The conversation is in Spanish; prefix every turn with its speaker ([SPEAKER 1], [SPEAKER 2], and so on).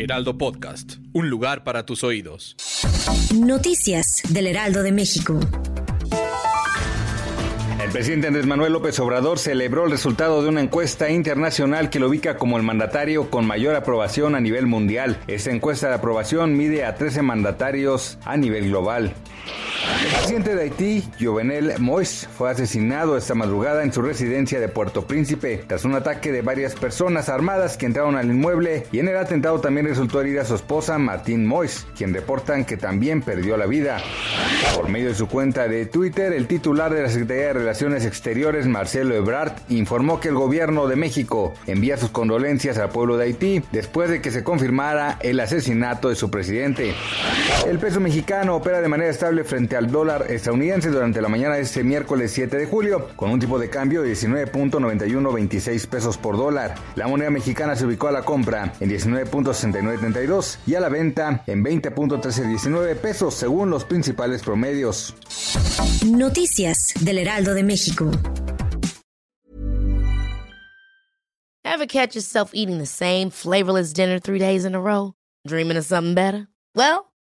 [SPEAKER 1] Heraldo Podcast, un lugar para tus oídos.
[SPEAKER 2] Noticias del Heraldo de México.
[SPEAKER 3] El presidente Andrés Manuel López Obrador celebró el resultado de una encuesta internacional que lo ubica como el mandatario con mayor aprobación a nivel mundial. Esta encuesta de aprobación mide a 13 mandatarios a nivel global. El presidente de Haití, Jovenel Moïse, fue asesinado esta madrugada en su residencia de Puerto Príncipe tras un ataque de varias personas armadas que entraron al inmueble y en el atentado también resultó herida su esposa Martín Moïse, quien reportan que también perdió la vida. Por medio de su cuenta de Twitter, el titular de la Secretaría de Relaciones Exteriores, Marcelo Ebrard, informó que el gobierno de México envía sus condolencias al pueblo de Haití después de que se confirmara el asesinato de su presidente. El peso mexicano opera de manera estable frente al dólar estadounidense durante la mañana de este miércoles 7 de julio, con un tipo de cambio de 19.9126 pesos por dólar. La moneda mexicana se ubicó a la compra en 19.6932 y a la venta en 20.1319 pesos según los principales promedios.
[SPEAKER 2] Noticias del Heraldo de México.
[SPEAKER 4] Ever catch yourself eating the same flavorless dinner three days in a row? Dreaming of something better? Well,